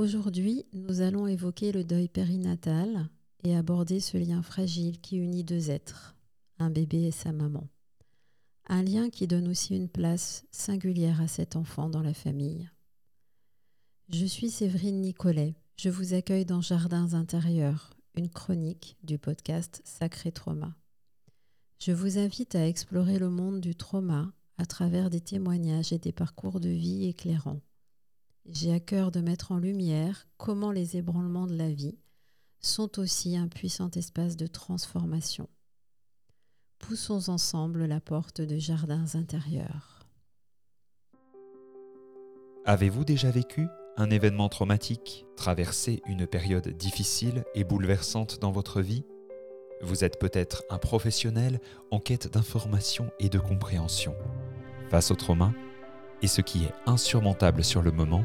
Aujourd'hui, nous allons évoquer le deuil périnatal et aborder ce lien fragile qui unit deux êtres, un bébé et sa maman. Un lien qui donne aussi une place singulière à cet enfant dans la famille. Je suis Séverine Nicolet. Je vous accueille dans Jardins intérieurs, une chronique du podcast Sacré Trauma. Je vous invite à explorer le monde du trauma à travers des témoignages et des parcours de vie éclairants. J'ai à cœur de mettre en lumière comment les ébranlements de la vie sont aussi un puissant espace de transformation. Poussons ensemble la porte de jardins intérieurs. Avez-vous déjà vécu un événement traumatique, traversé une période difficile et bouleversante dans votre vie? Vous êtes peut-être un professionnel en quête d'information et de compréhension. Face au trauma, et ce qui est insurmontable sur le moment,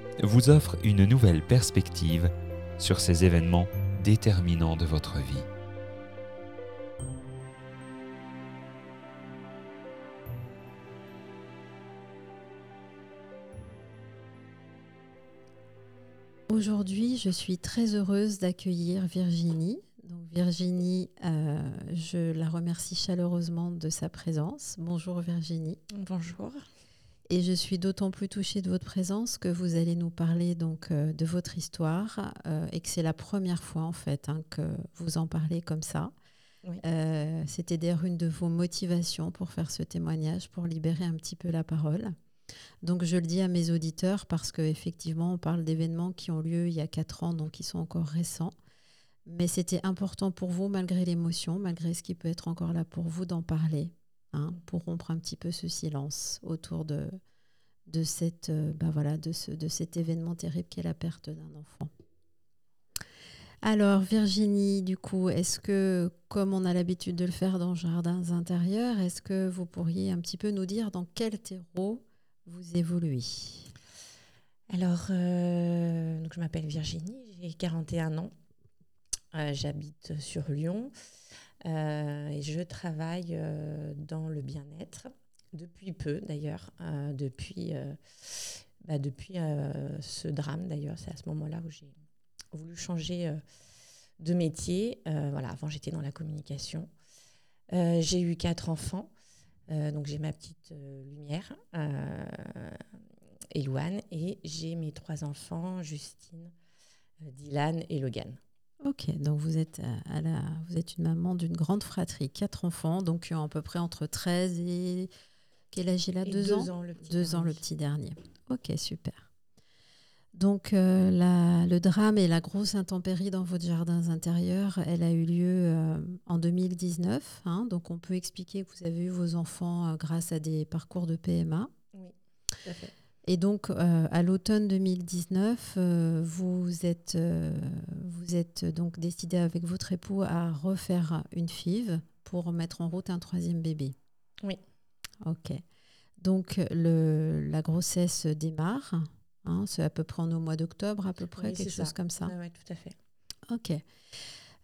vous offre une nouvelle perspective sur ces événements déterminants de votre vie. Aujourd'hui, je suis très heureuse d'accueillir Virginie. Donc Virginie, euh, je la remercie chaleureusement de sa présence. Bonjour Virginie. Bonjour. Et je suis d'autant plus touchée de votre présence que vous allez nous parler donc euh, de votre histoire euh, et que c'est la première fois en fait hein, que vous en parlez comme ça. Euh, c'était d'ailleurs une de vos motivations pour faire ce témoignage, pour libérer un petit peu la parole. Donc je le dis à mes auditeurs parce qu'effectivement on parle d'événements qui ont lieu il y a quatre ans, donc qui sont encore récents. Mais c'était important pour vous, malgré l'émotion, malgré ce qui peut être encore là pour vous, d'en parler Hein, pour rompre un petit peu ce silence autour de, de, cette, bah voilà, de, ce, de cet événement terrible qu'est la perte d'un enfant. Alors Virginie, du coup, est-ce que, comme on a l'habitude de le faire dans Jardins intérieurs, est-ce que vous pourriez un petit peu nous dire dans quel terreau vous évoluez? Alors, euh, donc je m'appelle Virginie, j'ai 41 ans, euh, j'habite sur Lyon. Et je travaille dans le bien-être depuis peu d'ailleurs, euh, depuis, bah, depuis ce drame d'ailleurs. C'est à ce moment-là où j'ai voulu changer de métier. voilà, avant j'étais dans la communication. j'ai eu quatre enfants. donc j'ai ma petite lumière, Elouane, et j'ai mes trois enfants, Justine, Dylan et Logan. Ok, donc vous êtes, euh, vous êtes une maman d'une grande fratrie, quatre enfants, donc à peu près entre 13 et... Quel âge il a? Deux, ans, le petit Deux ans le petit dernier. Ok, super. Donc euh, la, le drame et la grosse intempérie dans votre jardin intérieur, elle a eu lieu euh, en 2019. Hein, donc on peut expliquer que vous avez eu vos enfants grâce à des parcours de PMA. Oui, tout à fait. Et donc, euh, à l'automne 2019, euh, vous, êtes, euh, vous êtes donc décidé avec votre époux à refaire une FIV pour mettre en route un troisième bébé. Oui. Ok. Donc, le, la grossesse démarre. Hein, c'est à peu près en au mois d'octobre, à peu près, quelque chose comme ça. Oui, tout à fait. Ok.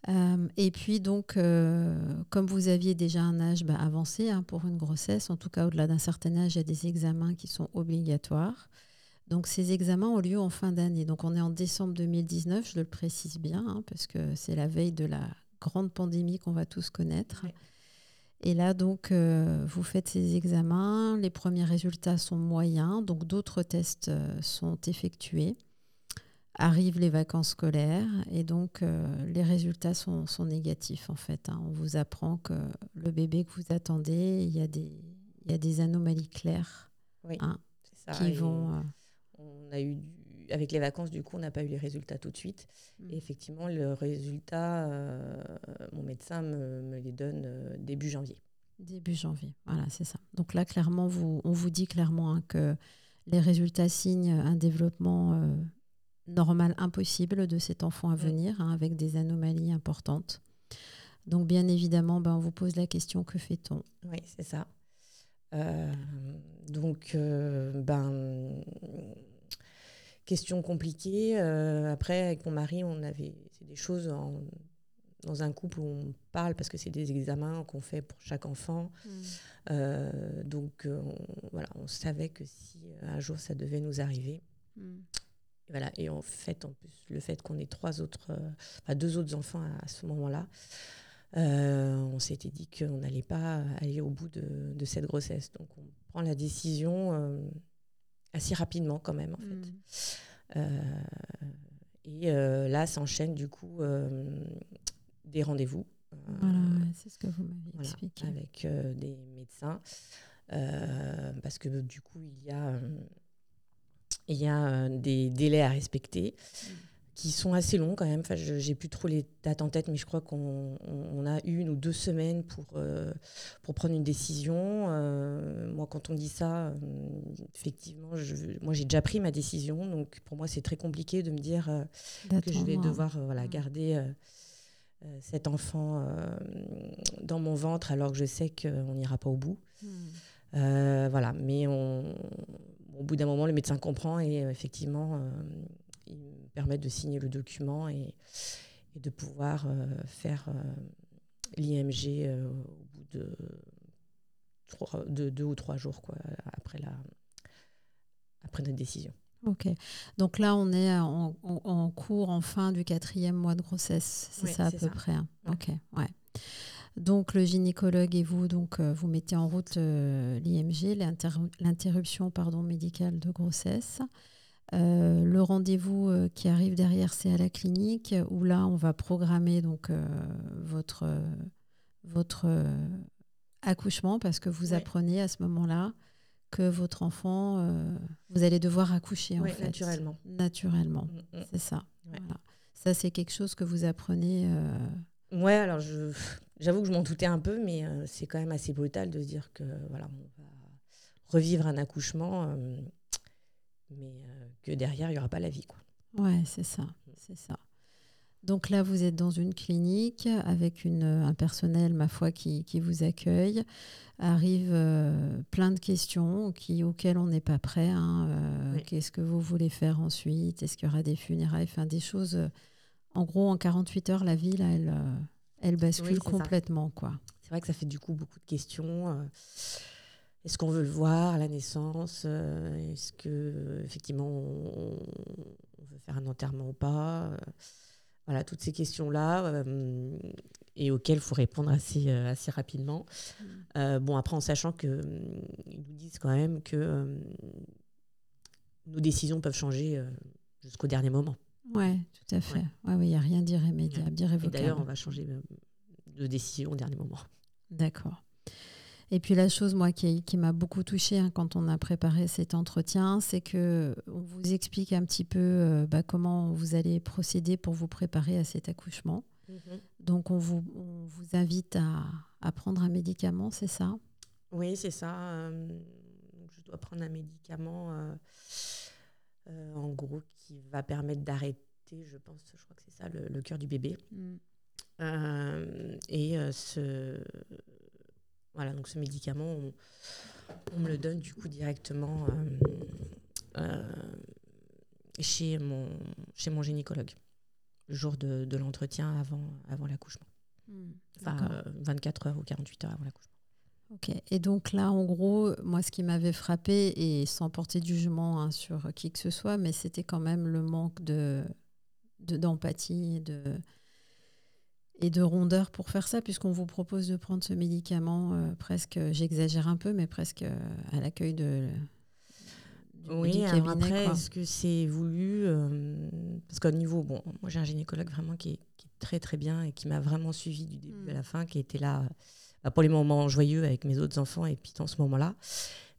Euh, et puis donc, euh, comme vous aviez déjà un âge bah, avancé hein, pour une grossesse, en tout cas au-delà d'un certain âge, il y a des examens qui sont obligatoires. Donc ces examens ont lieu en fin d'année. Donc on est en décembre 2019, je le précise bien, hein, parce que c'est la veille de la grande pandémie qu'on va tous connaître. Et là, donc, euh, vous faites ces examens, les premiers résultats sont moyens, donc d'autres tests sont effectués arrivent les vacances scolaires et donc euh, les résultats sont, sont, négatifs en fait. Hein. On vous apprend que le bébé que vous attendez, il y a des, il y a des anomalies claires oui, hein, ça. qui vont... Euh, on a eu Avec les vacances, du coup, on n'a pas eu les résultats tout de suite. Mm. Et effectivement, le résultat, euh, mon médecin me, me, les donne début janvier. Début janvier, voilà, c'est ça. Donc là, clairement, vous, on vous dit clairement hein, que les résultats signent un développement normal impossible de cet enfant à Mm. venir, hein, avec des anomalies importantes. Donc bien évidemment, ben, on vous pose la question, que fait-on? Oui, c'est ça. Euh, donc, euh, ben, question compliquée. Euh, après, avec mon mari, on avait c'est des choses en- dans un couple où on parle parce que c'est des examens qu'on fait pour chaque enfant. Euh, donc, euh, on, voilà, on savait que si un jour ça devait nous arriver, et voilà. Et en fait, en plus, le fait qu'on ait trois autres, enfin, deux autres enfants à, à ce moment-là, euh, on s'était dit qu'on n'allait pas aller au bout de, de cette grossesse. Donc, on prend la décision euh, assez rapidement quand même, en fait. Euh, et euh, là, s'enchaîne du coup euh, des rendez-vous. Voilà, ouais, c'est ce que vous m'avez voilà, expliqué. avec des médecins. Parce que du coup, il y a, il y a euh, des délais à respecter qui sont assez longs quand même. Enfin, je j'ai plus trop les dates en tête, mais je crois qu'on on- on a une ou deux semaines pour, euh, pour prendre une décision. Euh, moi, quand on dit ça, euh, effectivement, je, moi j'ai déjà pris ma décision, donc pour moi c'est très compliqué de me dire que je vais devoir voilà, garder cet enfant dans mon ventre alors que je sais qu'on n'ira pas au bout. Mm. Euh, voilà, mais on, au bout d'un moment, le médecin comprend et effectivement, euh, il me permet de signer le document et, et de pouvoir euh, faire euh, l'IMG euh, au bout de, trois- de deux ou trois jours quoi, après, la, après notre décision. Ok. Donc là, on est en, en- en cours, en fin du quatrième mois de grossesse. C'est Oui, ça à peu ça. près. hein. Ouais. Ok. Ouais. Donc le gynécologue et vous, donc euh, vous mettez en route euh, l'IMG, l'inter- l'interruption pardon médicale de grossesse. Euh, le rendez-vous euh, qui arrive derrière, c'est à la clinique où là, on va programmer donc euh, votre euh, votre euh, accouchement parce que vous apprenez à ce moment-là que votre enfant, euh, vous allez devoir accoucher en fait. naturellement. Naturellement, Mm, mm. c'est ça. Ouais. Voilà. Ça, c'est quelque chose que vous apprenez. euh, Ouais, alors j'avoue que je m'en doutais un peu, mais euh, c'est quand même assez brutal de se dire que voilà, on va revivre un accouchement, euh, mais euh, que derrière il y aura pas la vie, quoi. Ouais, c'est ça, c'est ça. Donc là, vous êtes dans une clinique avec une, un personnel, ma foi, qui, qui vous accueille. Arrivent euh, plein de questions qui, auxquelles on n'est pas prêt. hein. Euh, Oui. Qu'est-ce que vous voulez faire ensuite? Est-ce qu'il y aura des funérailles? Enfin, des choses. euh, en gros, en 48 heures, la vie, là, elle, euh, elle bascule Oui, c'est ça. complètement. quoi. C'est vrai que ça fait du coup beaucoup de questions. Est-ce qu'on veut le voir à la naissance Euh, Est-ce que euh, effectivement on, on veut faire un enterrement ou pas Euh, Voilà, toutes ces questions-là et auxquelles il faut répondre assez, assez rapidement. Euh, bon, après, en sachant qu'ils nous disent quand même que nos décisions peuvent changer jusqu'au dernier moment. Ouais, tout à fait. Ouais, ouais, il n'y a rien d'irrémédiable, d'irrévocable. d'ailleurs, on va changer de décision au dernier moment. D'accord. Et puis la chose, moi, qui, qui m'a beaucoup touchée hein, quand on a préparé cet entretien, c'est que on vous explique un petit peu euh, bah, comment vous allez procéder pour vous préparer à cet accouchement. Donc on vous, on vous invite à, à prendre un médicament, c'est ça? Oui, c'est ça. euh, je dois prendre un médicament, euh, en gros, qui va permettre d'arrêter, je pense, je crois que c'est ça, le, le cœur du bébé. Euh, et ce, voilà, donc ce médicament, on, on me le donne du coup directement euh, euh, chez, mon, chez mon gynécologue, le jour de, de l'entretien avant, avant l'accouchement. Enfin, D'accord. euh, 24 heures ou 48 heures avant l'accouchement. Ok. Et donc là, en gros, moi, ce qui m'avait frappé, et sans porter du jugement hein, sur qui que ce soit, mais c'était quand même le manque de de- d'empathie de et de rondeur pour faire ça, puisqu'on vous propose de prendre ce médicament euh, presque, j'exagère un peu, mais presque euh, à l'accueil de du, Oui, du alors cabinet. après, est-ce que c'est voulu euh, Parce qu'au niveau, bon, moi j'ai un gynécologue vraiment qui est, qui est très très bien et qui m'a vraiment suivi du début à la fin, qui était là bah, pour les moments joyeux avec mes autres enfants et puis dans ce moment-là.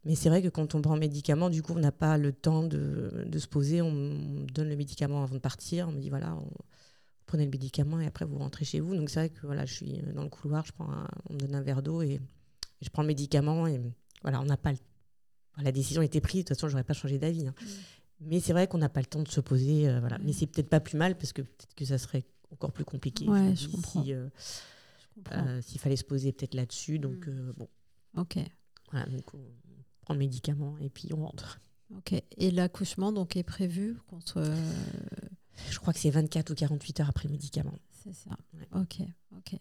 Mais c'est vrai que quand on prend le médicament, du coup, on n'a pas le temps de, de se poser. On me donne le médicament avant de partir. On me dit voilà, on, prenez le médicament et après vous rentrez chez vous. Donc c'est vrai que voilà, je suis dans le couloir, je prends un- on me donne un verre d'eau et, et je prends le médicament et voilà, on n'a pas le- la décision était prise. De toute façon, j'aurais pas changé d'avis. hein. Mais c'est vrai qu'on n'a pas le temps de se poser. euh, voilà. Ouais. Mais c'est peut-être pas plus mal parce que peut-être que ça serait encore plus compliqué. Ouais, me je comprends. si, euh, euh, S'il fallait se poser peut-être là-dessus. Donc, Mm. euh, bon, ok, voilà. Donc, on prend le médicament et puis on rentre. ok. Et l'accouchement donc est prévu qu'on se... Je crois que c'est 24 ou 48 heures après le médicament. C'est ça. Ouais. Ok, ok.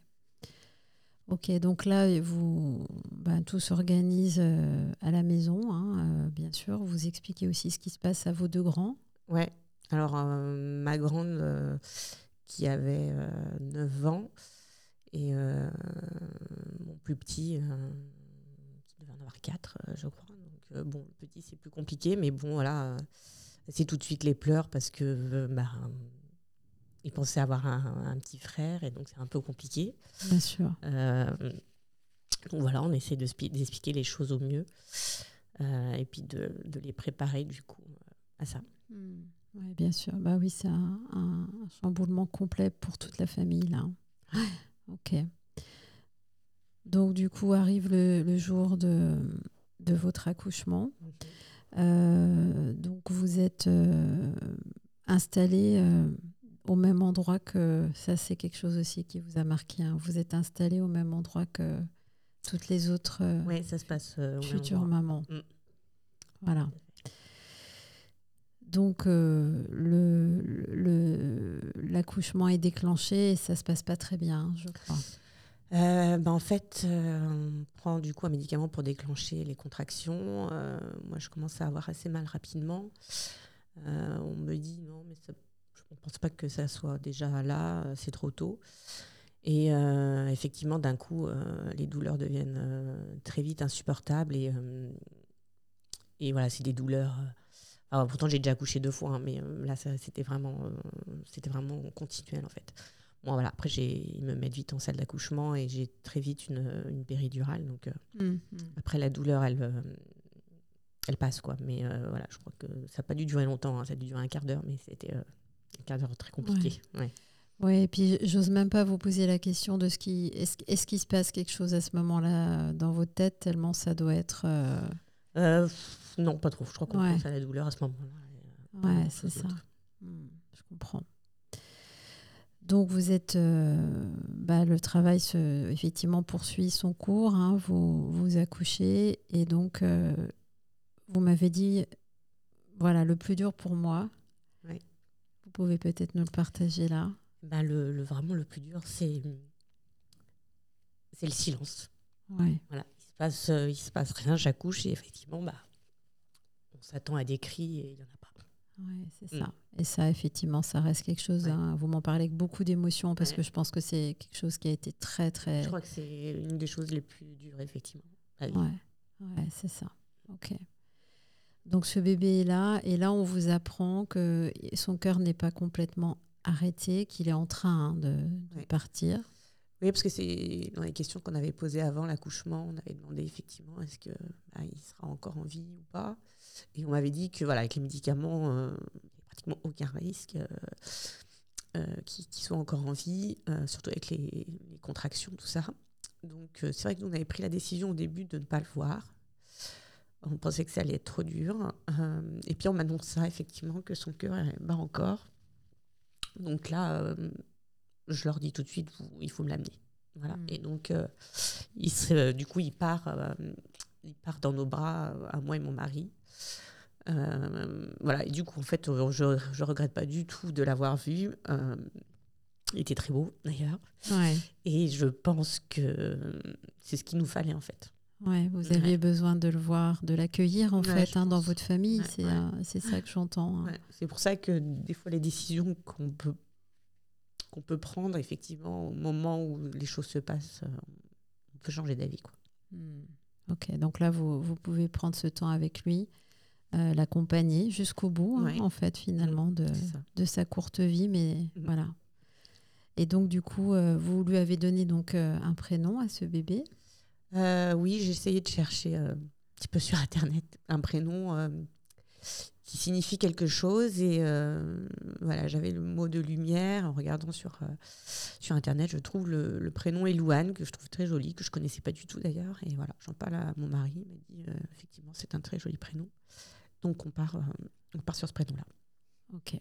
Ok, donc là, vous, ben, tout s'organise euh, à la maison, hein, euh, bien sûr. Vous expliquez aussi ce qui se passe à vos deux grands. Ouais. Alors, euh, ma grande, qui avait euh, 9 ans, et mon plus petit, qui devait en avoir 4, euh, je crois. Donc, bon, le petit, c'est plus compliqué, mais bon, voilà, c'est tout de suite les pleurs parce que euh, bah, il pensait avoir un, un petit frère, et donc c'est un peu compliqué. Bien sûr. Euh, donc voilà, on essaie de d'expliquer les choses au mieux, euh, et puis de, de les préparer, du coup, à ça. Oui, bien sûr. Bah oui, c'est un, un- un chamboulement complet pour toute la famille, là. Ok. Donc, du coup, arrive le, le jour de, de votre accouchement. Donc, vous êtes euh, installé euh, au même endroit que. Ça, c'est quelque chose aussi qui vous a marqué. hein. Vous êtes installé au même endroit que toutes les autres euh, ça se passe euh, futures mamans. Voilà. Donc, euh, le, le- l'accouchement est déclenché et ça se passe pas très bien, je crois. Euh, bah, en fait, euh, on prend du coup un médicament pour déclencher les contractions. Euh, moi, je commence à avoir assez mal rapidement. On me dit non, mais ça- je ne pense pas que ça soit déjà là, c'est trop tôt. Et effectivement, d'un coup, les douleurs deviennent très vite insupportables. Et, et voilà, c'est des douleurs. alors, pourtant, j'ai déjà accouché deux fois, hein, mais là, c'était vraiment, c'était vraiment continuel en fait. Bon, voilà. Après, ils me mettent vite en salle d'accouchement et j'ai très vite une, une péridurale. Donc, euh, après, la douleur, elle, euh, elle passe, quoi. Mais euh, voilà, je crois que ça n'a pas dû durer longtemps. hein. Ça a dû durer un quart d'heure, mais c'était un quart d'heure très compliqué. Ouais. Oui, et puis j'ose même pas vous poser la question de ce qui. Est-ce, est-ce qu'il se passe quelque chose à ce moment-là dans votre tête, tellement ça doit être. euh, Euh, non, pas trop. Je crois qu'on Ouais. pense à la douleur à ce moment-là. Ouais, c'est ça. Hmm, je comprends. Donc vous êtes, euh, bah, le travail se, effectivement poursuit son cours, hein, vous vous accouchez et donc euh, vous m'avez dit, voilà, le plus dur pour moi. Oui. Vous pouvez peut-être nous le partager là. Ben, le, le- vraiment, le plus dur, c'est, c'est le silence. Ouais. Voilà, il se passe, euh, il se passe rien. J'accouche et effectivement, bah, on s'attend à des cris et il y en a Ouais, c'est Mm. ça. Et ça, effectivement, ça reste quelque chose. Ouais. hein, vous m'en parlez avec beaucoup d'émotion parce Ouais. que je pense que c'est quelque chose qui a été très, très. Je crois que c'est une des choses les plus dures, effectivement. vivre. Ouais, ouais c'est ça. Ok. Donc ce bébé est là et là on vous apprend que son cœur n'est pas complètement arrêté, qu'il est en train hein, de, partir. Oui, parce que c'est dans les questions qu'on avait posées avant l'accouchement, on avait demandé effectivement est-ce que bah, il sera encore en vie ou pas? Et on m'avait dit que voilà, avec les médicaments, euh, il n'y a pratiquement aucun risque euh, euh, qu'il soit encore en vie, euh, surtout avec les, les contractions, tout ça. Donc euh, c'est vrai que nous on avait pris la décision au début de ne pas le voir. On pensait que ça allait être trop dur. Et puis on m'annonce ça effectivement que son cœur bat encore. Donc là, je leur dis tout de suite, vous- il faut me l'amener. Voilà. Mm. Et donc, euh, il se- euh, du coup, il part, euh, il part dans nos bras, à moi et mon mari. Euh, voilà. Et du coup, en fait, je ne regrette pas du tout de l'avoir vu. Il était très beau, d'ailleurs. Ouais. Et je pense que c'est ce qu'il nous fallait, en fait. Ouais, vous Ouais. aviez besoin de le voir, de l'accueillir en Ouais, fait je hein, dans votre famille. C'est euh, ça que j'entends. hein. C'est pour ça que des fois, les décisions qu'on peut, qu'on peut prendre, effectivement, au moment où les choses se passent, euh, on peut changer d'avis. quoi. Hmm. Ok, donc là vous, vous pouvez prendre ce temps avec lui, euh, l'accompagner jusqu'au bout hein, en fait finalement de, de sa courte vie, mais voilà. Et donc du coup, euh, vous lui avez donné donc euh, un prénom à ce bébé? Oui, j'ai essayé de chercher un petit peu sur Internet un prénom qui signifie quelque chose. Et euh, voilà, j'avais le mot de lumière. En regardant sur, euh, sur Internet, je trouve le, prénom Elouane, que je trouve très joli, que je connaissais pas du tout d'ailleurs. Et voilà, j'en parle à mon mari. Il m'a dit, euh, effectivement, c'est un très joli prénom. Donc on part On part sur ce prénom-là. Ok.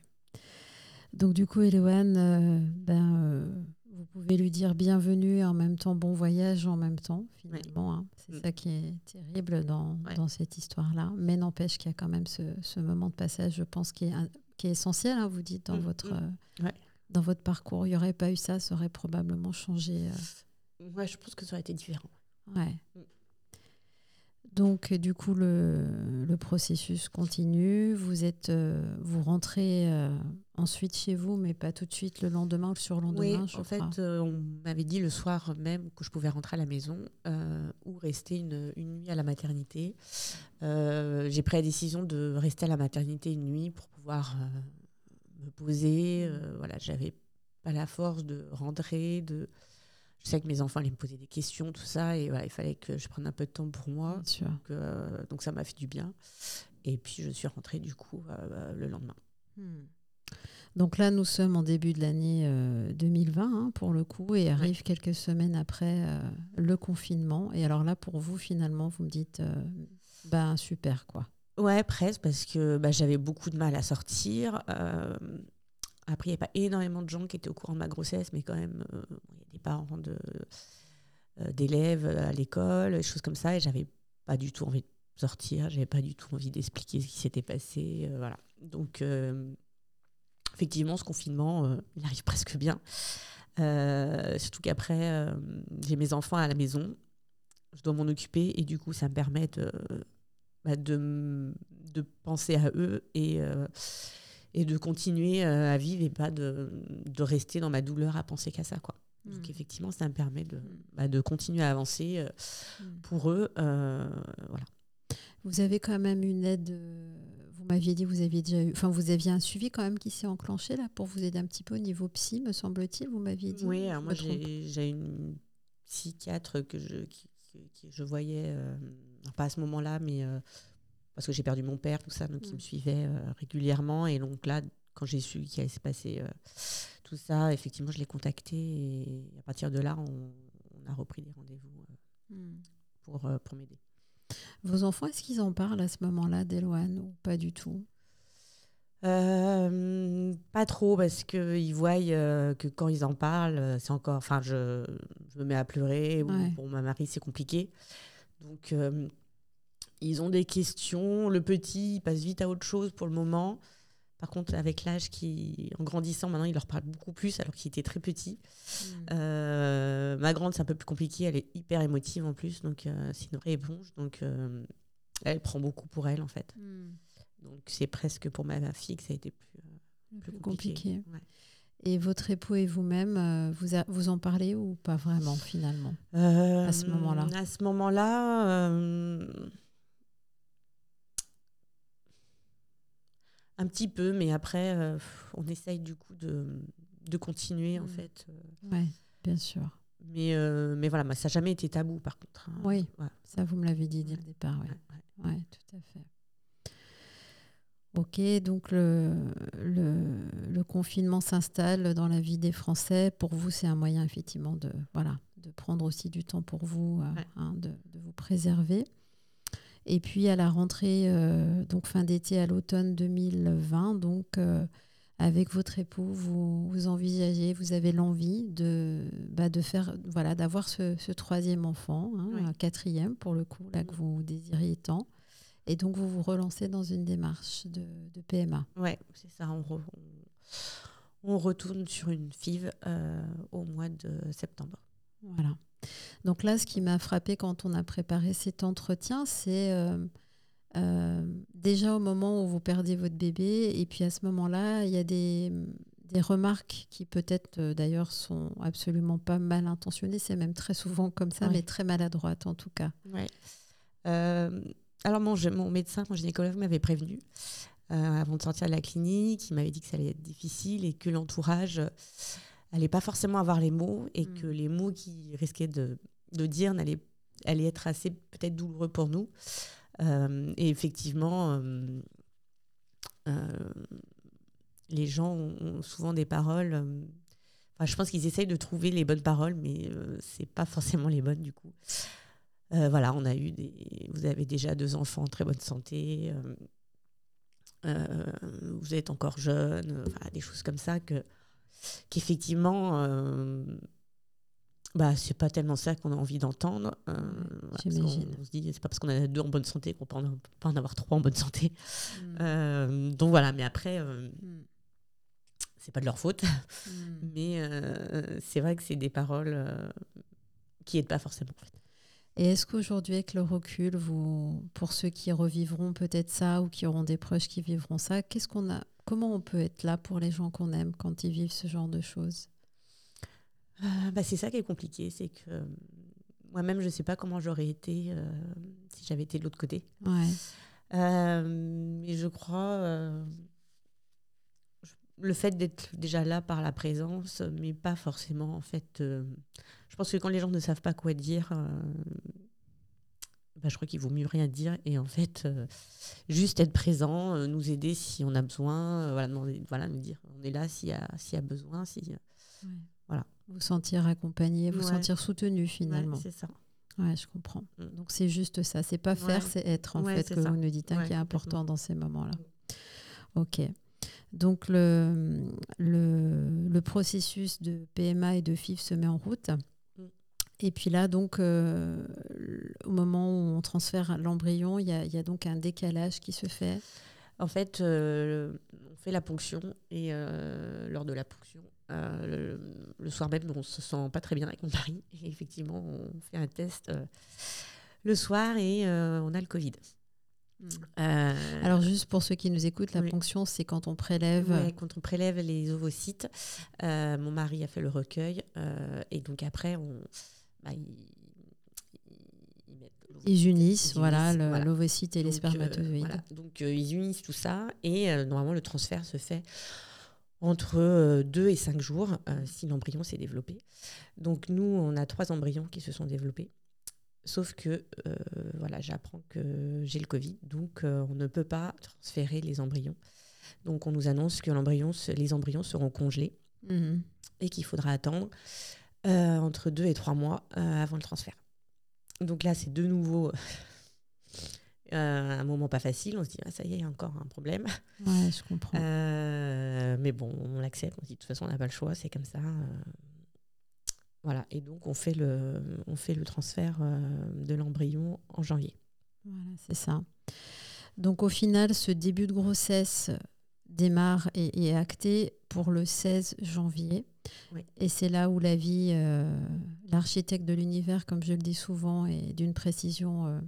Donc du coup, Eloane, euh, ben, vous pouvez lui dire bienvenue et en même temps bon voyage en même temps, finalement. hein. C'est Mm. ça qui est terrible dans, Ouais. dans cette histoire-là. Mais n'empêche qu'il y a quand même ce, ce moment de passage, je pense, qui est, un- qui est essentiel, hein, vous dites, dans, Mm, votre, mm. euh, Ouais. dans votre parcours. Il n'y aurait pas eu ça, ça aurait probablement changé. euh, Ouais, je pense que ça aurait été différent. Ouais. Donc, euh, du coup, le, le processus continue. Vous êtes, euh, vous rentrez euh, ensuite chez vous, mais pas tout de suite le lendemain ou le surlendemain, Oui, je en fait, euh, on m'avait dit le soir même que je pouvais rentrer à la maison ou rester une, une nuit à la maternité. J'ai pris la décision de rester à la maternité une nuit pour pouvoir me poser. voilà, j'avais pas la force de rentrer, de. Je sais que mes enfants allaient me poser des questions, tout ça, et voilà, il fallait que je prenne un peu de temps pour moi. Donc, euh, donc ça m'a fait du bien. Et puis je suis rentrée du coup euh, le lendemain. Hmm. Donc là, nous sommes en début de l'année euh, 2020, hein, pour le coup, et arrive quelques semaines après euh, le confinement. Et alors là, pour vous, finalement, vous me dites, euh, ben super, quoi. Ouais, presque, parce que bah, j'avais beaucoup de mal à sortir. Euh, après, il n'y a pas énormément de gens qui étaient au courant de ma grossesse, mais quand même, euh, il y a des parents de, euh, d'élèves à l'école, des choses comme ça, et j'avais pas du tout envie de sortir, j'avais pas du tout envie d'expliquer ce qui s'était passé. euh, voilà. Donc, euh, effectivement, ce confinement, euh, il arrive presque bien. Euh, surtout qu'après, euh, j'ai mes enfants à la maison, je dois m'en occuper, et du coup, ça me permet de bah, de, de penser à eux et, euh, et de continuer euh, à vivre et pas de, de rester dans ma douleur à penser qu'à ça. Quoi. Donc Hmm. effectivement, ça me permet de, Mm. bah, de continuer à avancer euh, Hmm. pour eux. euh, voilà. Vous avez quand même une aide. euh, Vous m'aviez dit, vous aviez déjà eu, enfin, vous aviez un suivi quand même qui s'est enclenché là pour vous aider un petit peu au niveau psy, me semble-t-il. Vous m'aviez dit. Oui, alors moi j'ai j'ai une psychiatre que je, qui, qui- qui je voyais, euh, pas à ce moment-là, mais euh, parce que j'ai perdu mon père, tout ça, donc il Mm. me suivait euh, régulièrement. Et donc là, quand j'ai su qu'il allait se passer euh, tout ça, effectivement, je l'ai contacté et à partir de là, on, on a repris des rendez-vous euh, Hmm. pour, euh, pour m'aider. Vos enfants, est-ce qu'ils en parlent à ce moment-là d'Eloane ou pas du tout? Euh, pas trop parce qu'ils voient euh, que quand ils en parlent, c'est encore. Enfin, je, je me mets à pleurer. ou Ouais. pour ma mari, c'est compliqué. Donc, euh, ils ont des questions. Le petit, il passe vite à autre chose pour le moment. Par contre, avec l'âge qui, en grandissant, maintenant, il leur parle beaucoup plus alors qu'il était très petit. Euh, ma grande, c'est un peu plus compliqué. Elle est hyper émotive en plus, donc euh, c'est une vraie éponge. Donc, euh, elle prend beaucoup pour elle en fait. Hmm. Donc, c'est presque pour ma fille que ça a été plus. euh, Plus plus compliqué. Ouais. Et votre époux et vous-même, vous, vous en parlez ou pas vraiment finalement? À ce moment-là À ce moment-là, un petit peu, mais après, euh, on essaye du coup de, de continuer en Mm. fait. euh, Oui, bien sûr. Mais, euh, mais voilà, ça n'a jamais été tabou par contre. hein. Oui. Ouais, Ça, vous me l'avez dit dès le départ. Oui, ouais, ouais. ouais, tout à fait. Ok, donc le, le, le confinement s'installe dans la vie des Français. Pour vous, c'est un moyen effectivement de, voilà, de prendre aussi du temps pour vous, euh, Ouais. hein, de, de vous préserver. Et puis à la rentrée, euh, donc fin d'été à l'automne 2020, donc euh, avec votre époux, vous, vous envisagez, vous avez l'envie de, bah, de faire, voilà, d'avoir ce, ce troisième enfant, hein, Oui. un quatrième pour le coup, là que vous désiriez tant. Et donc vous vous relancez dans une démarche de, de PMA. Ouais, c'est ça. On, re- on, on retourne sur une FIV euh, au mois de septembre. Voilà. Donc là, ce qui m'a frappé quand on a préparé cet entretien, c'est euh, euh, déjà au moment où vous perdez votre bébé, et puis à ce moment-là, il y a des, des remarques qui peut-être euh, d'ailleurs sont absolument pas mal intentionnées, c'est même très souvent comme ça, mais très maladroites en tout cas. Ouais. Euh, alors mon, mon médecin, mon gynécologue m'avait prévenu avant de sortir de la clinique. Il m'avait dit que ça allait être difficile et que l'entourage euh, allait pas forcément avoir les mots et Mm. que les mots qu'il risquait de, de dire n'allaient allaient être assez peut-être douloureux pour nous. Euh, et effectivement, euh, euh, les gens ont, souvent des paroles. enfin, je pense qu'ils essayent de trouver les bonnes paroles, mais c'est pas forcément les bonnes du coup. Voilà, on a eu des. Vous avez déjà deux enfants en très bonne santé. vous êtes encore jeune, des choses comme ça que qu'effectivement bah, c'est pas tellement ça qu'on a envie d'entendre. Euh, J'imagine. On, se dit, c'est pas parce qu'on a deux en bonne santé qu'on peut pas en avoir trois en bonne santé. Mm. Euh, donc voilà, mais après, euh, mm. c'est pas de leur faute. Mm. Mais euh, c'est vrai que c'est des paroles qui aident pas forcément. Et est-ce qu'aujourd'hui, avec le recul, vous, pour ceux qui revivront peut-être ça ou qui auront des proches qui vivront ça, qu'est-ce qu'on a, comment on peut être là pour les gens qu'on aime quand ils vivent ce genre de choses? Euh, bah, c'est ça qui est compliqué, c'est que euh, moi-même, je ne sais pas comment j'aurais été euh, si j'avais été de l'autre côté. Ouais. mais je crois le fait d'être déjà là par la présence, mais pas forcément en fait. je pense que quand les gens ne savent pas quoi dire, bah, je crois qu'il vaut mieux rien dire et en fait juste être présent, nous aider si on a besoin, voilà, voilà, nous dire on est là s'il y a, s'il y a besoin, si voilà. Vous sentir accompagné, vous sentir soutenu finalement. c'est ça. Ouais, je comprends. Mm. Donc c'est juste ça. C'est pas faire, c'est être en fait que vous nous dites hein, qui est important dans ces moments-là. Ok. Donc le, le, le, processus de PMA et de FIF se met en route. Et puis là, donc, euh, au moment où on transfère l'embryon, il y, y a, donc un décalage qui se fait. En fait, euh, on fait la ponction et euh, lors de la ponction, le, soir même, on se sent pas très bien avec mon mari. Et effectivement, on fait un test le soir et on a le Covid. Hmm. Alors juste pour ceux qui nous écoutent, la ponction, c'est quand on prélève. quand on prélève les ovocytes. mon mari a fait le recueil et donc après, on, bah, ils, unissent, voilà, l'ovocyte et les spermatozoïdes. Donc ils unissent tout ça et normalement le transfert se fait entre 2 euh, et 5 jours euh, si l'embryon s'est développé. Donc nous, on a trois embryons qui se sont développés. Sauf que euh, voilà, j'apprends que j'ai le Covid, donc on ne peut pas transférer les embryons. Donc on nous annonce que les embryons seront congelés mhm. et qu'il faudra attendre entre 2 et 3 mois avant le transfert. Donc là, c'est de nouveau euh, un moment pas facile, on se dit ah, ça y est, il y a encore un problème. Ouais, je comprends. Euh, mais bon, on l'accepte, on se dit de toute façon on n'a pas le choix, c'est comme ça. Euh. voilà, et donc on fait le, on fait le transfert de l'embryon en janvier. Voilà, c'est ça. Donc au final, ce début de grossesse démarre et, est acté pour le 16 janvier. Et c'est là où la vie, l'architecte de l'univers, comme je le dis souvent, est d'une précision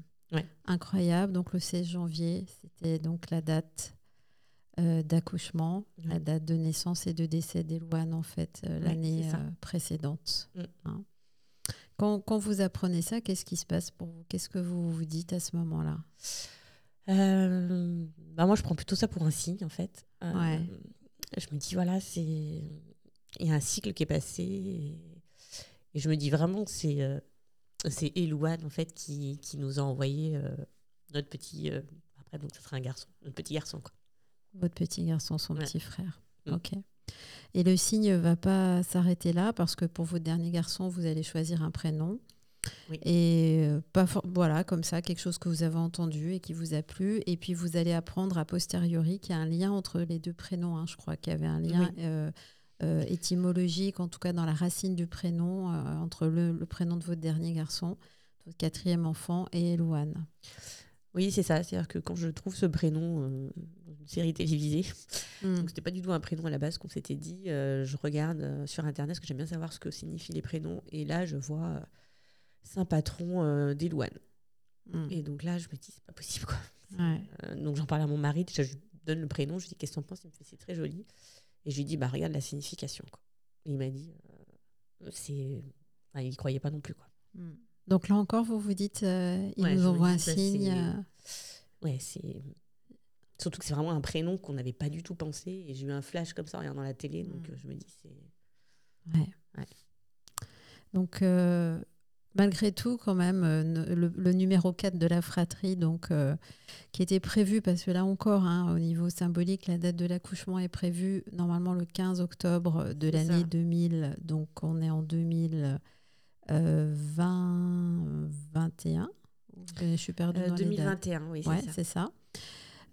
Incroyable. Donc le 16 janvier, c'était donc la date euh, d'accouchement, la date de naissance et de décès d'Elouane en fait euh, l'année euh, précédente. Mm. Hein. Quand, quand, vous apprenez ça, qu'est-ce qui se passe pour vous? Qu'est-ce que vous vous dites à ce moment-là? Bah Moi, je prends plutôt ça pour un signe en fait. Je me dis voilà, c'est il y a un cycle qui est passé et, et je me dis vraiment que c'est c'est Elouane en fait qui, qui, nous a envoyé euh, notre petit euh, après donc ça sera un garçon notre petit garçon quoi. votre petit garçon son petit frère. Mm. ok. Et le signe va pas s'arrêter là parce que pour votre dernier garçon vous allez choisir un prénom. Et euh, pas voilà comme ça quelque chose que vous avez entendu et qui vous a plu. Et puis vous allez apprendre a posteriori qu'il y a un lien entre les deux prénoms hein. je crois qu'il y avait un lien euh, étymologique, en tout cas dans la racine du prénom, euh, entre le, prénom de votre dernier garçon, votre quatrième enfant, et Elouane. Oui, c'est ça. C'est-à-dire que quand je trouve ce prénom euh, dans une série télévisée, hmm. donc c'était pas du tout un prénom à la base qu'on s'était dit. je regarde sur internet parce que j'aime bien savoir ce que signifient les prénoms, et là je vois Saint Patron d'Elouane. Hmm. Et donc là je me dis c'est pas possible quoi. donc j'en parle à mon mari. Déjà je lui donne le prénom. Je lui dis qu'est-ce que t'en penses? Il me fait c'est très joli. Et je lui dis, bah, regarde la signification. Quoi. Et il m'a dit, euh, c'est. il croyait pas non plus. Quoi. Hmm. Donc là encore, vous vous dites, euh, il nous envoie un signe. Euh. Ouais, c'est. Surtout que c'est vraiment un prénom qu'on n'avait pas du tout pensé. Et j'ai eu un flash comme ça en regardant la télé. Donc hmm. je me dis, c'est. Ouais. ouais. Donc, malgré tout, quand même, euh, le, numéro 4 de la fratrie, donc, euh, qui était prévu, parce que là encore, hein, au niveau symbolique, la date de l'accouchement est prévue normalement le 15 octobre de l'année 2000, donc on est en 2021. Je suis perdue 2021, oui, c'est ça.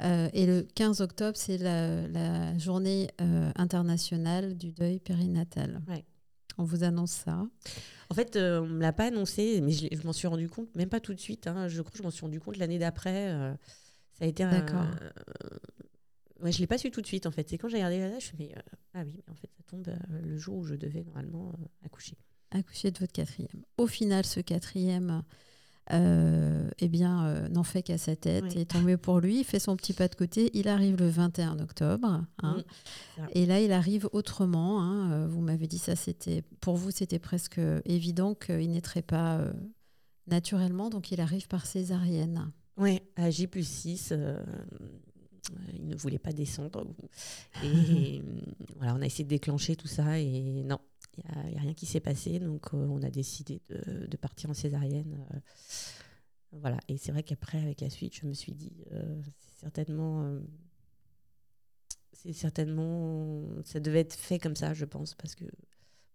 Euh, et le 15 octobre, c'est la, la journée euh, internationale du deuil périnatal. Ouais. On vous annonce ça. En fait, euh, on ne me l'a pas annoncé, mais je, m'en suis rendu compte, même pas tout de suite. hein. je crois que je m'en suis rendu compte l'année d'après. euh, ça a été un. D'accord. euh, ouais, je ne l'ai pas su tout de suite, en fait. C'est quand j'ai regardé la date, je me suis dit, ah oui, mais en fait, ça tombe le jour où je devais normalement accoucher. accoucher de votre quatrième. Au final, ce quatrième, euh, eh bien, euh, n'en fait qu'à sa tête. Oui. Et tant mieux pour lui. Il fait son petit pas de côté. Il arrive le 21 octobre. hein. Et là, il arrive autrement. hein. Euh, Vous m'avez dit ça, c'était pour vous, c'était presque évident qu'il naîtrait pas euh, naturellement. Donc, il arrive par césarienne. Ouais, à J plus 6, il ne voulait pas descendre. Et voilà, on a essayé de déclencher tout ça et non, il n'y a, rien qui s'est passé. Donc euh, on a décidé de, de partir en césarienne. euh, voilà, et c'est vrai qu'après, avec la suite, je me suis dit, euh, c'est certainement. c'est certainement. Ça devait être fait comme ça, je pense, parce que,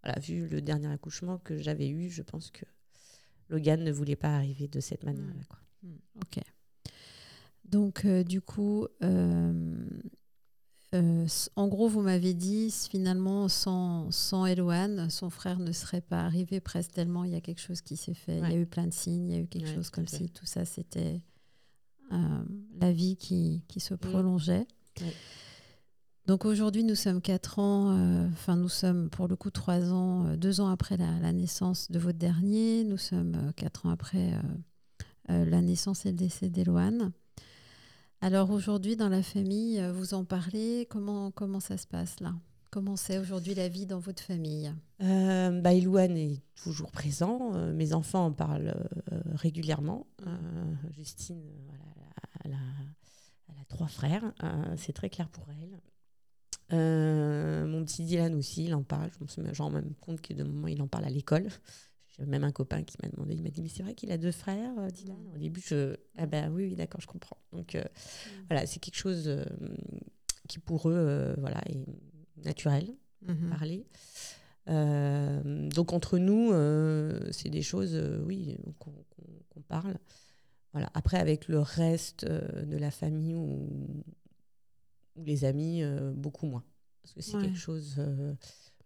voilà, vu le dernier accouchement que j'avais eu, je pense que Logan ne voulait pas arriver de cette manière-là. quoi. Hmm, Ok. Donc, du coup, euh, en gros, vous m'avez dit, finalement, sans, sans Eloane, son frère ne serait pas arrivé presque tellement il y a quelque chose qui s'est fait. Il y a eu plein de signes, il y a eu quelque Ouais, chose comme fait. si tout ça, c'était euh, la vie qui, qui se prolongeait. Ouais. Donc aujourd'hui, nous sommes quatre ans, euh, enfin nous sommes pour le coup trois ans, deux ans après la, la naissance de votre dernier, nous sommes quatre ans après la naissance et le décès d'Eloane. Alors aujourd'hui, dans la famille, euh, vous en parlez, comment, comment ça se passe là? Comment c'est aujourd'hui la vie dans votre famille? Euh, bah, est toujours présent. euh, mes enfants en parlent euh, régulièrement. Justine, elle, a, elle a- trois frères. c'est très clair pour elle. Mon petit Dylan aussi, il en parle. Je me rends même compte que de moment, il en parle à l'école. J'ai même un copain qui m'a demandé, il m'a dit, mais c'est vrai qu'il a deux frères, euh, Dylan Mm. Au début, je, ah ben oui, oui, d'accord, je comprends. Donc euh, voilà, c'est quelque chose euh, qui pour eux, euh, voilà, est naturel Mhm. parler. Donc entre nous, c'est des choses, oui, qu'on parle. Voilà. Après, avec le reste de la famille ou, ou les amis, beaucoup moins. Parce que c'est Ouais. quelque chose,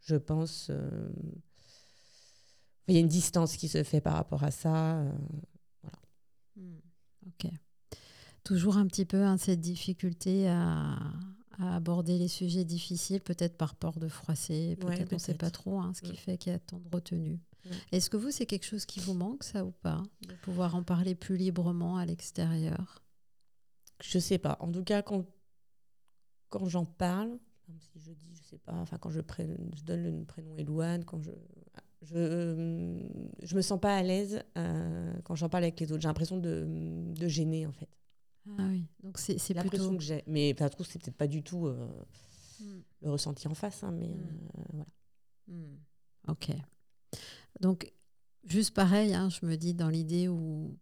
je pense, il y a une distance qui se fait par rapport à ça. euh, Hmm, Ok. Toujours un petit peu hein, cette difficulté à, à aborder les sujets difficiles, peut-être par peur de froisser, peut-être on ne sait pas trop hein, ce qui fait qu'il y a tant de retenue. Est-ce que vous, c'est quelque chose qui vous manque, ça ou pas De pouvoir en parler plus librement à l'extérieur? Je sais pas. En tout cas, quand, quand j'en parle, si je dis, je sais pas, enfin, quand je, je donne le prénom Elouane, quand je. Je, je me sens pas à l'aise euh, quand j'en parle avec les autres. J'ai l'impression de, de gêner, en fait. Ah oui, donc c'est l'impression plutôt... que j'ai. Mais ça se trouve, c'est peut-être pas du tout euh, Hmm. le ressenti en face, hein, mais Mm. euh, voilà. Hmm, Ok. Donc, juste pareil, hein, je me dis dans l'idée où,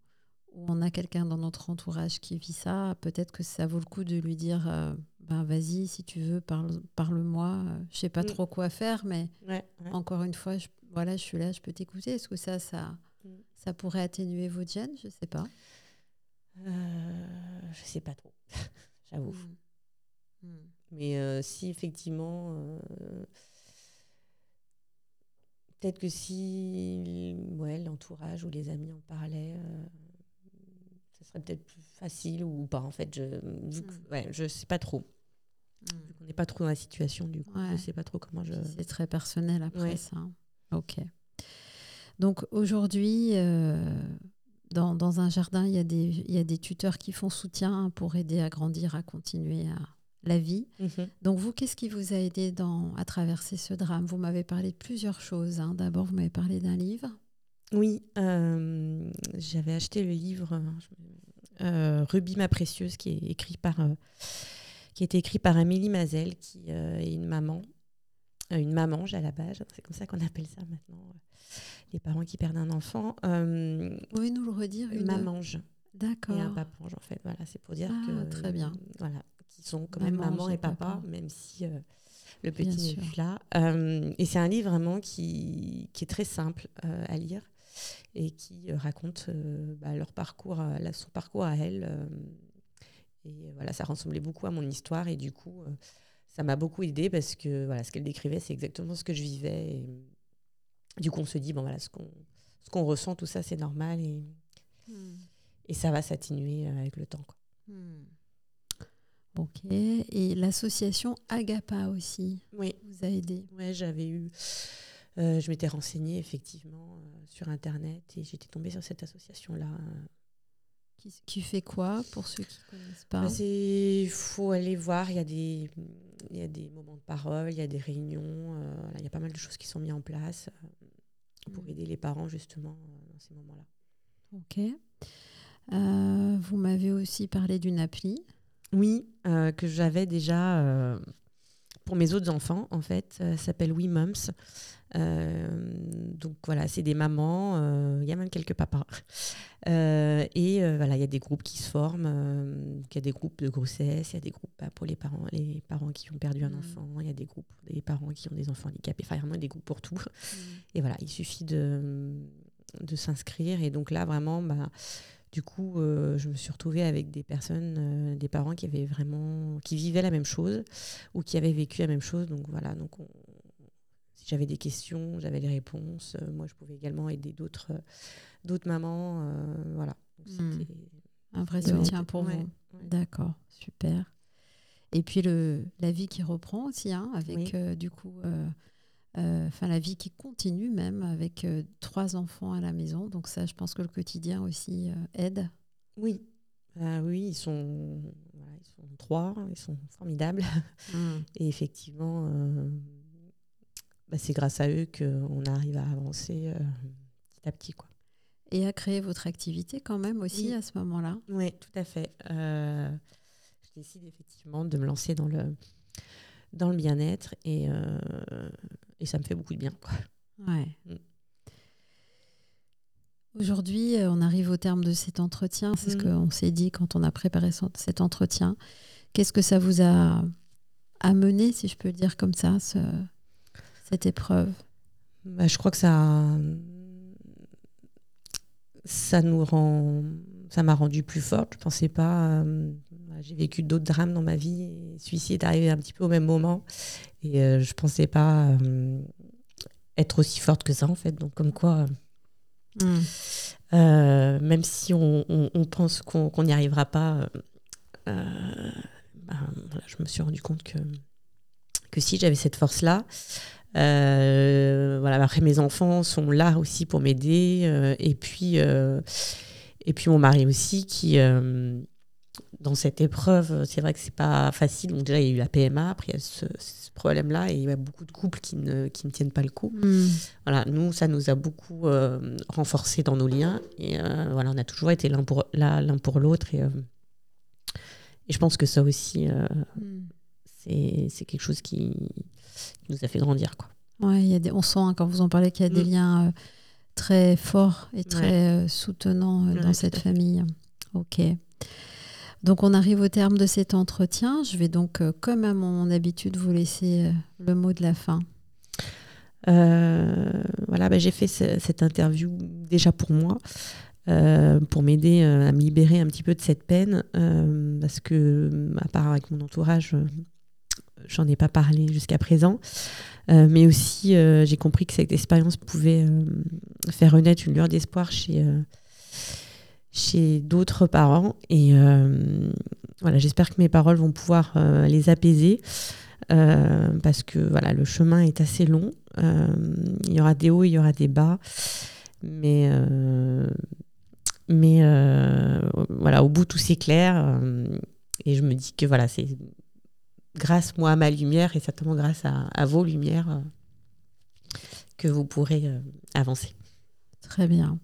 où on a quelqu'un dans notre entourage qui vit ça, peut-être que ça vaut le coup de lui dire ben vas-y, si tu veux, parle- parle-moi. euh, je sais pas trop quoi faire, mais Ouais, ouais. encore une fois, je, voilà, je suis là, je peux t'écouter. Est-ce que ça, ça, Mm. ça pourrait atténuer votre gêne Je sais pas. Euh, je sais pas trop, j'avoue. Mm. Mm. Mais euh, si effectivement, euh, peut-être que si ouais, l'entourage ou les amis en parlaient, ça serait peut-être plus facile ou pas. En fait, je Mm. ouais, je sais pas trop. Qu'on n'est pas trop dans la situation, du coup, Ouais. je sais pas trop comment je. C'est très personnel après Ouais. ça. Ok. Donc aujourd'hui, euh, dans, dans un jardin, il y, a des, il y a des tuteurs qui font soutien hein, pour aider à grandir, à continuer à la vie. Mhm. Donc vous, qu'est-ce qui vous a aidé dans, à traverser ce drame? Vous m'avez parlé de plusieurs choses. hein. D'abord, vous m'avez parlé d'un livre. Oui, euh, j'avais acheté le livre euh, Ruby ma précieuse qui est écrit par euh, qui a été écrit par Amélie Mazel qui euh, est une maman une mamange à la base, c'est comme ça qu'on appelle ça maintenant euh, les parents qui perdent un enfant euh, Vous pouvez nous le redire une une mamange D'accord. et un papange en fait voilà c'est pour dire Ah, que très bien. voilà qui sont quand même maman et papa, papa. même si euh, le petit n'est plus là Euh, et c'est un livre vraiment qui, qui est très simple euh, à lire et qui euh, raconte euh, bah, leur parcours, son parcours à elle. euh, Et voilà, ça ressemblait beaucoup à mon histoire. Et du coup, ça m'a beaucoup aidé parce que voilà, ce qu'elle décrivait, c'est exactement ce que je vivais. Et du coup, on se dit, bon, voilà, ce qu'on ce qu'on ressent, tout ça, c'est normal. Et, hmm. et ça va s'atténuer avec le temps. Quoi. Hmm. Ok. Et l'association Agapa aussi oui. vous a aidé? Oui, j'avais eu. Euh, je m'étais renseignée effectivement euh, sur Internet et j'étais tombée sur cette association-là. Qui, qui, fait quoi pour ceux qui ne connaissent pas? Bah, Il faut aller voir, il y, a des, y a des moments de parole, il y a des réunions, euh, il y a pas mal de choses qui sont mises en place pour mm. aider les parents justement dans ces moments-là. Ok. vous m'avez aussi parlé d'une appli. Oui, euh, que j'avais déjà euh, pour mes autres enfants, en fait. Ça s'appelle We Moms. Euh, donc voilà, c'est des mamans, il y a même quelques papas. et voilà, il y a des groupes qui se forment, il y a des groupes de grossesse, il y a des groupes bah, pour les parents, les parents qui ont perdu un mmh. enfant, il y a des groupes pour des parents qui ont des enfants handicapés, enfin vraiment des groupes pour tout. Mmh. Et voilà, il suffit de, de s'inscrire. Et donc là, vraiment, bah, du coup, euh, je me suis retrouvée avec des personnes, euh, des parents qui avaient vraiment, qui vivaient la même chose ou qui avaient vécu la même chose. Donc voilà, donc si j'avais des questions, j'avais les réponses. Euh, moi, je pouvais également aider d'autres, d'autres mamans. voilà. Hmm. Un vrai soutien pour vous. D'accord, super. Et puis le, la vie qui reprend aussi, hein, avec du coup enfin la vie qui continue même avec euh, trois enfants à la maison. Donc ça, je pense que le quotidien aussi euh, aide. Oui, oui, ils sont, ils sont trois, ils sont formidables. Et effectivement, bah, c'est grâce à eux qu'on arrive à avancer petit à petit. Quoi. Et à créer votre activité quand même aussi à ce moment-là Oui, tout à fait. je décide effectivement de me lancer dans le, dans le bien-être et, et ça me fait beaucoup de bien. Quoi. Ouais. Mm. Aujourd'hui, euh, on arrive au terme de cet entretien. C'est ce mm. qu'on s'est dit quand on a préparé cet entretien. Qu'est-ce que ça vous a amené, si je peux le dire comme ça, ce, cette épreuve? Bah, Je crois que ça, ça nous rend, ça m'a rendu plus forte. Je pensais pas. Euh, j'ai vécu d'autres drames dans ma vie et celui-ci est arrivé un petit peu au même moment. Et euh, je pensais pas euh, être aussi forte que ça, en fait. Donc, comme quoi, hmm. euh, même si on, on, pense qu'on n'y arrivera pas, ben, je me suis rendu compte que, que si j'avais cette force-là, voilà, après mes enfants sont là aussi pour m'aider. et puis, et puis mon mari aussi qui dans cette épreuve, c'est vrai que c'est pas facile. Donc déjà, il y a eu la PMA, après il y a ce, problème-là, et il y a beaucoup de couples qui ne, qui ne tiennent pas le coup. Hmm. Voilà, nous, ça nous a beaucoup euh, renforcé dans nos liens, et euh, voilà, on a toujours été l'un pour l'un pour l'autre, et, euh, et je pense que ça aussi, hmm. c'est quelque chose qui, nous a fait grandir, quoi. Ouais, y a des, on sent hein, quand vous en parlez qu'il y a des hmm. liens très forts et très soutenants dans cette famille. Ok. Donc on arrive au terme de cet entretien. Je vais donc, euh, comme à mon habitude, vous laisser euh, le mot de la fin. Euh, voilà, bah, j'ai fait cette interview déjà pour moi, pour m'aider à me libérer un petit peu de cette peine, parce que, à part avec mon entourage, j'en ai pas parlé jusqu'à présent. mais aussi, j'ai compris que cette expérience pouvait faire renaître une lueur d'espoir chez chez d'autres parents. Et euh, voilà, j'espère que mes paroles vont pouvoir euh, les apaiser. Euh, parce que voilà, le chemin est assez long. il y aura des hauts, il y aura des bas. Mais, voilà, au bout, tout s'éclaire. et je me dis que voilà, c'est grâce moi à ma lumière et certainement grâce à vos lumières que vous pourrez avancer. Très bien.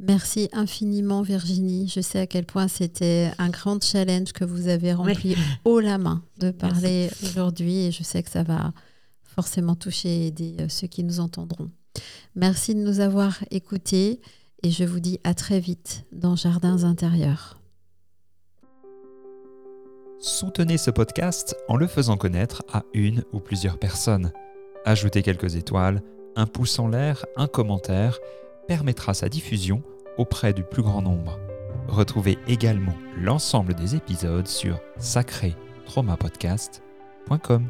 Merci infiniment Virginie. Je sais à quel point c'était un grand challenge que vous avez rempli haut la main de parler aujourd'hui et je sais que ça va forcément toucher et aider euh, ceux qui nous entendront. Merci de nous avoir écoutés et je vous dis à très vite dans Jardins intérieurs. Soutenez ce podcast en le faisant connaître à une ou plusieurs personnes. Ajoutez quelques étoiles, un pouce en l'air, un commentaire permettra sa diffusion auprès du plus grand nombre. Retrouvez également l'ensemble des épisodes sur sacré traumapodcast.com.